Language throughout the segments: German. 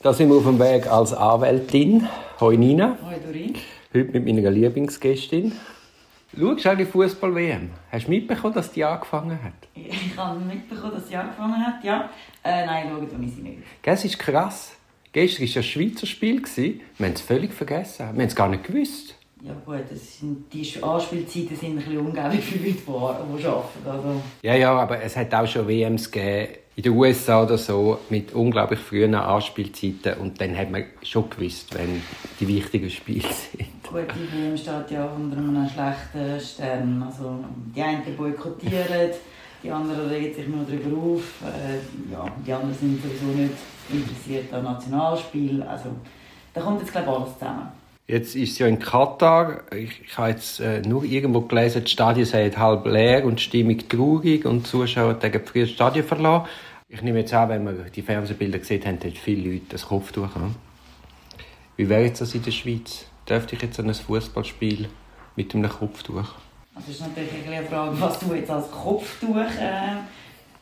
Da sind wir auf dem Weg als Anwältin. Hoi Nina. Hoi Dorin. Heute mit meiner Lieblingsgästin. Schaust du eigentlich Fußball-WM? Hast du mitbekommen, dass die angefangen hat? Ich habe mitbekommen, dass sie angefangen hat, ja. Äh, nein, schauen ich sie nicht. Das ist krass. Gestern war ja ein Schweizer Spiel. Wir haben es völlig vergessen. Wir haben es gar nicht gewusst. Ja gut, das sind, die Anspielzeiten sind ein bisschen ungäbig für Leute, die, die arbeiten. Also. Ja, ja, aber es hat auch schon WMs gegeben, in den USA oder so, mit unglaublich frühen Anspielzeiten. Und dann hat man schon gewusst, wenn die wichtigen Spiele sind. Gut, die WM steht ja unter einem schlechten Stern. Also, die einen boykottieren, die anderen regen sich nur darüber auf. Äh, ja, die anderen sind sowieso nicht interessiert an Nationalspiel. Also, da kommt jetzt, glaube ich, alles zusammen. Jetzt ist es ja in Katar. Ich, ich habe jetzt äh, nur irgendwo gelesen, die Stadien seien halb leer und die Stimmung traurig und die Zuschauer früher das Stadion verlassen. Ich nehme jetzt an, wenn wir die Fernsehbilder gesehen haben, haben viele Leute das Kopftuch an. Wie wäre das in der Schweiz? Dürfte ich jetzt an ein Fußballspiel mit einem Kopftuch? Das ist natürlich eine Frage, was du jetzt als Kopftuch äh,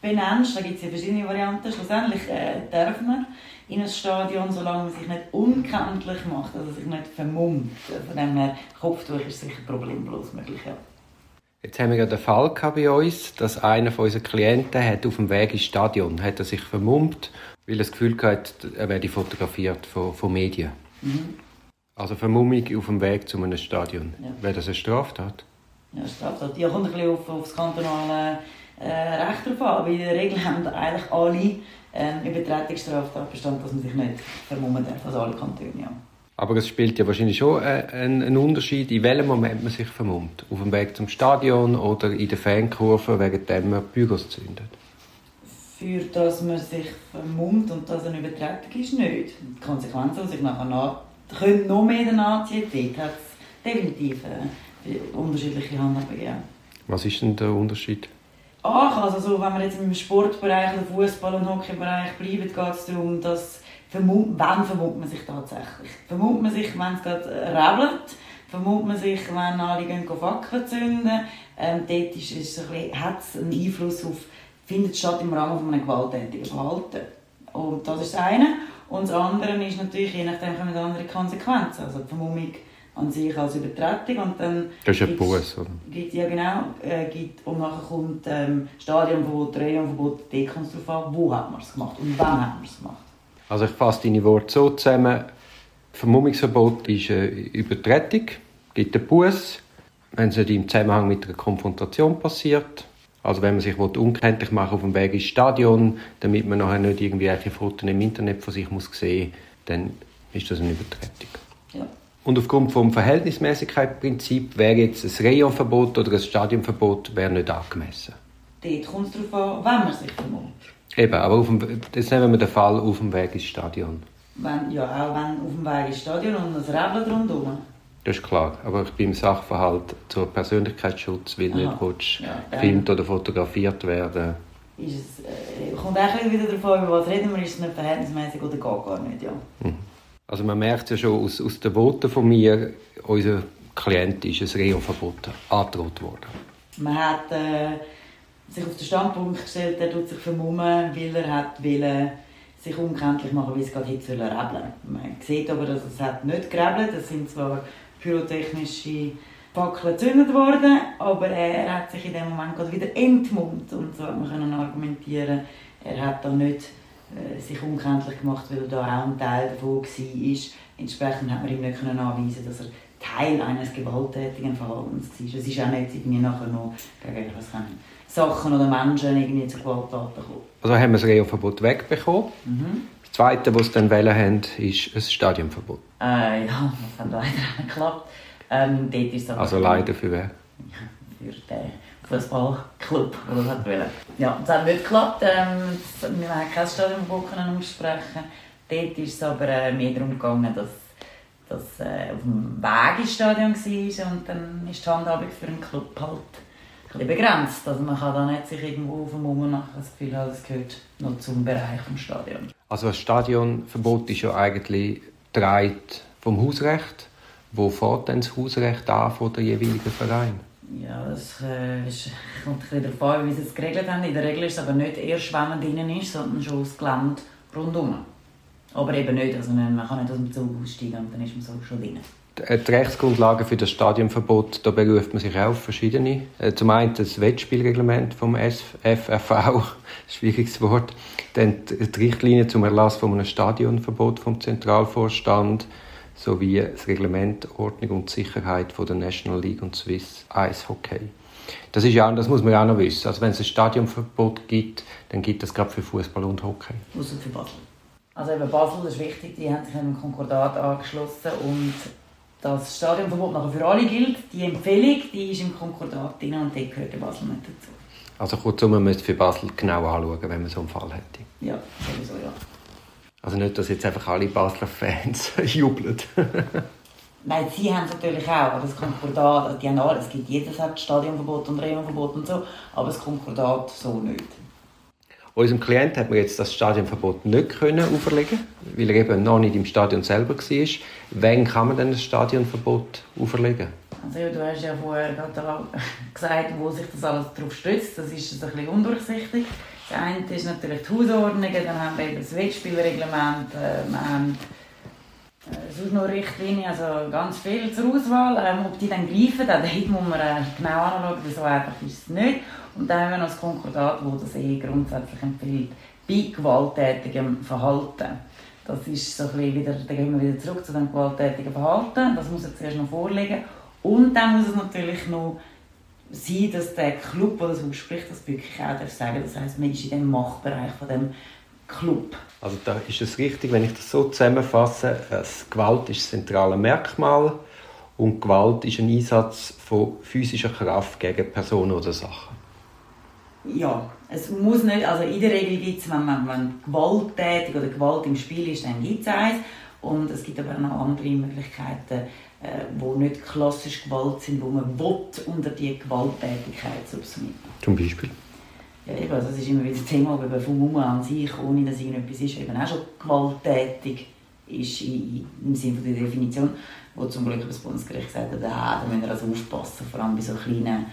benennst. Da gibt es ja verschiedene Varianten. Schlussendlich äh, darf man in ein Stadion, solange man sich nicht unkenntlich macht, also sich nicht vermummt. Von dem her, Kopftuch ist sicher problemlos möglich, ja. Jetzt haben wir ja den Fall bei uns, dass einer von unseren Klienten hat auf dem Weg ins Stadion hat er sich vermummt, weil er das Gefühl hatte, er werde fotografiert von, von Medien. Mhm. Also Vermummung auf dem Weg zu einem Stadion. Ja. Wäre das eine Straftat? Ja, Straftat. Ja, kommt ein bisschen auf, auf das kantonale äh, Recht drauf an. Aber in der Regel haben eigentlich alle ähm, Übertretungsstraftatbestand, dass man sich nicht vermummen darf, also alle Kantone, ja. Aber es spielt ja wahrscheinlich schon äh, einen Unterschied, in welchem Moment man sich vermummt. Auf dem Weg zum Stadion oder in der Fankurve, wegen dem man Bügels zündet. Für das man sich vermummt und das eine Übertretung ist, nicht. Die Konsequenzen, die sich nachher nach, können noch mehr nachziehen, dort hat es definitiv äh, unterschiedliche Handhabungen. Was ist denn der Unterschied? Ach, also so, wenn wir jetzt im Sportbereich, im Fußball- und Hockeybereich bleiben, geht es darum, dass vermummt, wann vermummt man sich tatsächlich? Vermummt man sich, wenn es gerade rebelt? Vermummt man sich, wenn alle gehen Fackeln zünden? Ähm, dort ist, ist ein bisschen, hat es einen Einfluss auf, findet statt im Rahmen von einem gewalttätigen Verhalten. Und das ist das eine. Und das andere ist natürlich, je nachdem kommen andere Konsequenzen. Also die Vermummung an sich als Übertretung und dann... Das ist ein Buß, oder? Gibt, ja genau, äh, gibt, und nachher kommt ähm, Stadionverbot, kommt es darauf an, wo hat man es gemacht und wann hat man es gemacht. Also ich fasse deine Worte so zusammen, Vermummungsverbot ist eine Übertretung, gibt einen Buß, wenn es nicht im Zusammenhang mit einer Konfrontation passiert. Also wenn man sich unkenntlich machen auf dem Weg ins Stadion, damit man nachher nicht irgendwelche Fotos im Internet von sich muss sehen, dann ist das eine Übertretung. Ja. Und aufgrund vom Verhältnismäßigkeitsprinzip wäre jetzt ein Rayonverbot oder ein Stadionverbot wäre nicht angemessen. Dort kommt es darauf an, wenn man sich vermummt. Eben, aber auf dem, jetzt nehmen wir den Fall auf dem Weg ins Stadion. Wenn, ja, auch wenn auf dem Weg ins Stadion und ein Rebeln rundherum. Das ist klar, aber beim Sachverhalt zur Persönlichkeitsschutz, weil Aha. nicht willst, ja, gefilmt oder fotografiert werden. Ist es, äh, kommt auch wieder an, über was reden wir, ist es nicht verhältnismäßig oder geht gar nicht, ja. Mhm. Also man merkt ja schon aus, aus den Worten von mir, unser Klient ist ein Reoverbot angedroht worden. Man hat äh, sich auf den Standpunkt gestellt, er tut sich vermummen, weil er hat will, sich unkenntlich machen, wie es gerade hätte rebeln Man sieht aber, dass es hat nicht gerebelt. Es sind zwar pyrotechnische Fackeln gezündet worden, aber er hat sich in dem Moment gerade wieder entmummt und so hat man argumentieren, er hat da nicht sich unkenntlich gemacht, weil er da auch ein Teil davon war. Entsprechend hat man ihm nicht anweisen dass er Teil eines gewalttätigen Verhaltens war. Es ist auch nicht irgendwie nachher noch gegen was Sachen oder Menschen irgendwie zu Gewalttaten kommen. Also haben wir das Reoverbot wegbekommen. Mhm. Das Zweite, was sie dann wählen haben, ist ein Stadionverbot. Äh, ja, das hat leider nicht geklappt. Ähm, dort ist also leider für wer? für den Fußballclub, der das hat wollen. Ja, es hat nicht geklappt. Ähm, wir haben kein Stadionverbot aussprechen. Dort ist es aber äh, mehr darum gegangen, dass das äh, auf dem Weg ins Stadion war und dann ist die Handhabung für einen Club halt ein begrenzt. Also man kann da nicht sich irgendwo auf dem Mumm machen, das Gefühl haben, es gehört noch zum Bereich des Stadions. Also das Stadionverbot ist ja eigentlich dreit vom Hausrecht. Wo fährt denn das Hausrecht an von der jeweiligen Verein? Ja, das äh, ist, kommt ein bisschen an, wie sie es geregelt haben. In der Regel ist es aber nicht erst, wenn man drinnen ist, sondern schon das Gelände rundherum. Aber eben nicht, also man kann nicht aus dem Zug aussteigen und dann ist man so schon drin. Äh, die Rechtsgrundlage für das Stadionverbot, da beruft man sich auf verschiedene. Äh, zum einen das Wettspielreglement vom FFV, schwieriges Wort. Dann die Richtlinie zum Erlass von einem Stadionverbot vom Zentralvorstand sowie das Reglement Ordnung und Sicherheit von der National League und Swiss Ice Hockey. Das, ist ja, das muss man ja auch noch wissen. Also wenn es ein Stadionverbot gibt, dann gibt es gerade für Fußball und Hockey. Außer für Basel. Also eben Basel ist wichtig, die haben sich einem Konkordat angeschlossen und das Stadionverbot nachher für alle gilt. Die Empfehlung die ist im Konkordat drin und dort gehört Basel nicht dazu. Also kurzum, man müsste für Basel genau anschauen, wenn man so einen Fall hätte. Ja, sowieso, ja. Also nicht, dass jetzt einfach alle Basler Fans jubeln. Nein, sie haben es natürlich auch, aber das Konkordat, also die haben alles, es gibt jedes hat Stadionverbot und Removerbot und so, aber das Konkordat so nicht. Unserem Klient hat man jetzt das Stadionverbot nicht können auferlegen, weil er eben noch nicht im Stadion selber war. Wann kann man denn das Stadionverbot auferlegen? Also du hast ja vorher gerade gesagt, wo sich das alles darauf stützt. Das ist ein bisschen undurchsichtig. Das eine ist natürlich die Hausordnungen, dann haben wir eben das Wettspielreglement, äh, wir haben äh, sonst noch Richtlinien, also ganz viel zur Auswahl. Ähm, ob die dann greifen, dann muss man äh, genau anschauen, so einfach ist es nicht. Und dann haben wir noch das Konkordat, das das eh grundsätzlich empfiehlt, bei gewalttätigem Verhalten. Das ist so wieder, dann gehen wir wieder zurück zu dem gewalttätigen Verhalten. Das muss jetzt zuerst noch vorliegen. Und dann muss es natürlich noch sein, dass der Club, der das ausspricht, das wirklich auch darf sagen Das heisst, man ist in dem Machtbereich von dem Club. Also da ist es richtig, wenn ich das so zusammenfasse, dass Gewalt ist das zentrale Merkmal und Gewalt ist ein Einsatz von physischer Kraft gegen Personen oder Sachen. Ja, es muss nicht, also in der Regel gibt es, wenn man wenn gewalttätig oder Gewalt im Spiel ist, dann gibt es eins. Und es gibt aber auch noch andere Möglichkeiten, wo nicht klassisch Gewalt sind, wo man will, unter die Gewalttätigkeit subsumieren. Zum Beispiel? Ja, eben, also das ist immer wieder das Thema, aber vom Mumma an sich, ohne dass irgendetwas ist, eben auch schon gewalttätig ist im Sinne der Definition, wo zum Glück das Bundesgericht gesagt hat, ah, da müssen wir also aufpassen, vor allem bei so kleinen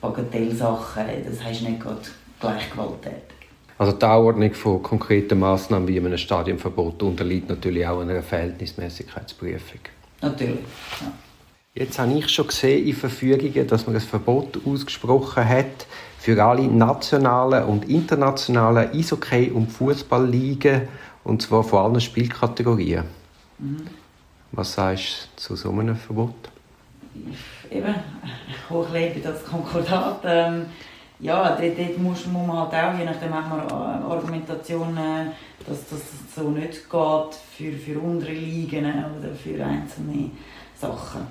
Bagatellsachen, das heißt nicht gerade gleich gewalttätig. Also die Anordnung von konkreten Massnahmen wie einem Stadionverbot unterliegt natürlich auch einer Verhältnismäßigkeitsprüfung. Natürlich, ja. Jetzt habe ich schon gesehen in Verfügungen, dass man ein Verbot ausgesprochen hat für alle nationalen und internationalen Eishockey- und Fußballligen und zwar von allen Spielkategorien. Mhm. Was sagst du zu so einem Verbot? Eben, hochlebe das Konkordat. Ähm, ja, dort, dort muss, muss man halt auch, je nachdem hat man Argumentationen, dass das so nicht geht für, für andere Ligen oder für einzelne Sachen.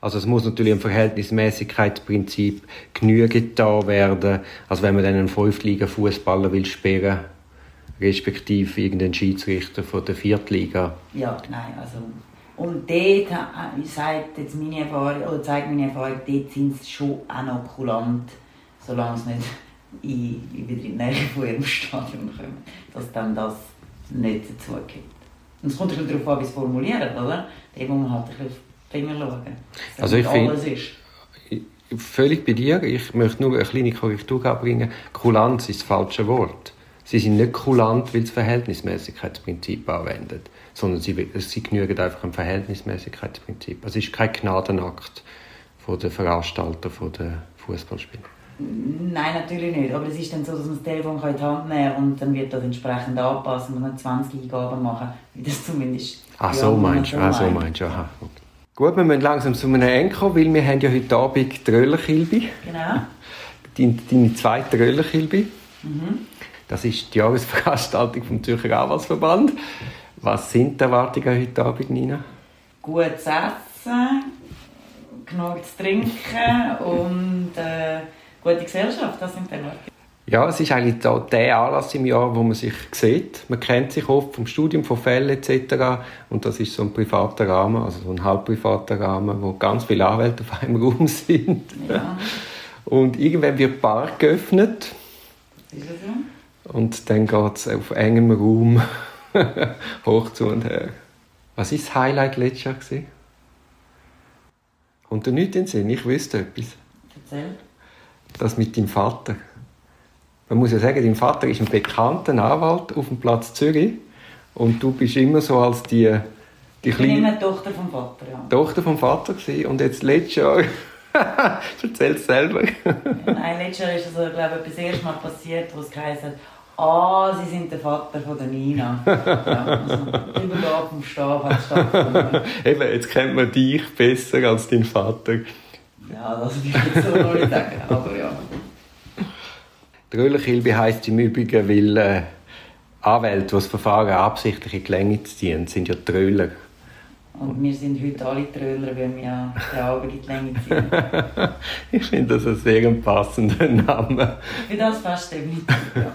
Also es muss natürlich im Verhältnismäßigkeitsprinzip genügend da werden. Also wenn man dann einen Fünftliga-Fußballer will sperren, respektive irgendeinen Schiedsrichter von der Viertliga. Ja, nein, also und dort sagt jetzt meine Erfahrung, oder zeigt meine Erfahrung, dort sind sie schon auch noch kulant solange es nicht in, wieder in die Nähe von ihrem Stadion kommt, dass dann das nicht dazu gibt. Und es kommt ein bisschen darauf an, wie es formuliert, oder? Da muss man halt ein bisschen auf die Finger schauen. Also ich finde, völlig bei dir, ich möchte nur eine kleine Korrektur anbringen, Kulanz ist das falsche Wort. Sie sind nicht kulant, weil sie das Verhältnismäßigkeitsprinzip anwendet, sondern sie, sie genügen einfach dem Verhältnismäßigkeitsprinzip. Es ist kein Gnadenakt von den Veranstalter der Fußballspieler. Nein, natürlich nicht. Aber es ist dann so, dass man das Telefon in die Hand nehmen kann und dann wird das entsprechend anpassen. Man muss 20 Eingaben machen, wie das zumindest... Ach, so meinst du. Ah, so meinst du. Aha. Gut, wir müssen langsam zu einem Ende kommen, weil wir haben ja heute Abend die Röllekilbe. Genau. Deine, deine zweite Röllekilbe. Mhm. Das ist die Jahresveranstaltung vom Zürcher Anwaltsverband. Was sind die Erwartungen heute Abend, Nina? Gutes Essen, genug zu trinken und... Äh, gute Gesellschaft, das sind Erwartungen. Ja, es ist eigentlich der Anlass im Jahr, wo man sich sieht. Man kennt sich oft vom Studium, von Fällen etc. Und das ist so ein privater Rahmen, also so ein halbprivater Rahmen, wo ganz viele Anwälte auf einem Raum sind. Ja. Und irgendwann wird der Park geöffnet. Ist das so? Und dann geht es auf engem Raum hoch zu und her. Was war das Highlight letztes Jahr? Kommt dir nichts in den Sinn? Ich wüsste etwas. Erzähl das mit deinem Vater. Man muss ja sagen, dein Vater ist ein bekannter Anwalt auf dem Platz Zürich Und du bist immer so als die, die Ich bin kleine immer Tochter vom Vater, ja. Tochter vom Vater gewesen. und jetzt letztes Jahr... Erzähl es selber. Nein, letztes Jahr ist also, glaube ich, das erste Mal passiert, wo es geheißen hat, ah, Sie sind der Vater von der Nina. ja, also, Übergabe vom Stab hat stattgefunden. Eben, jetzt kennt man dich besser als dein Vater. Ja, das ich jetzt so noch nicht sagen, aber ja. Tröllerkilbe heisst im Übrigen, weil äh, Anwälte, die das Verfahren absichtlich in die Länge ziehen, sind ja Tröller. Und wir sind heute alle Tröller, weil wir ja den Abend in die Länge ziehen. ich finde das einen sehr passenden Namen. Für das fast definitiv, ja.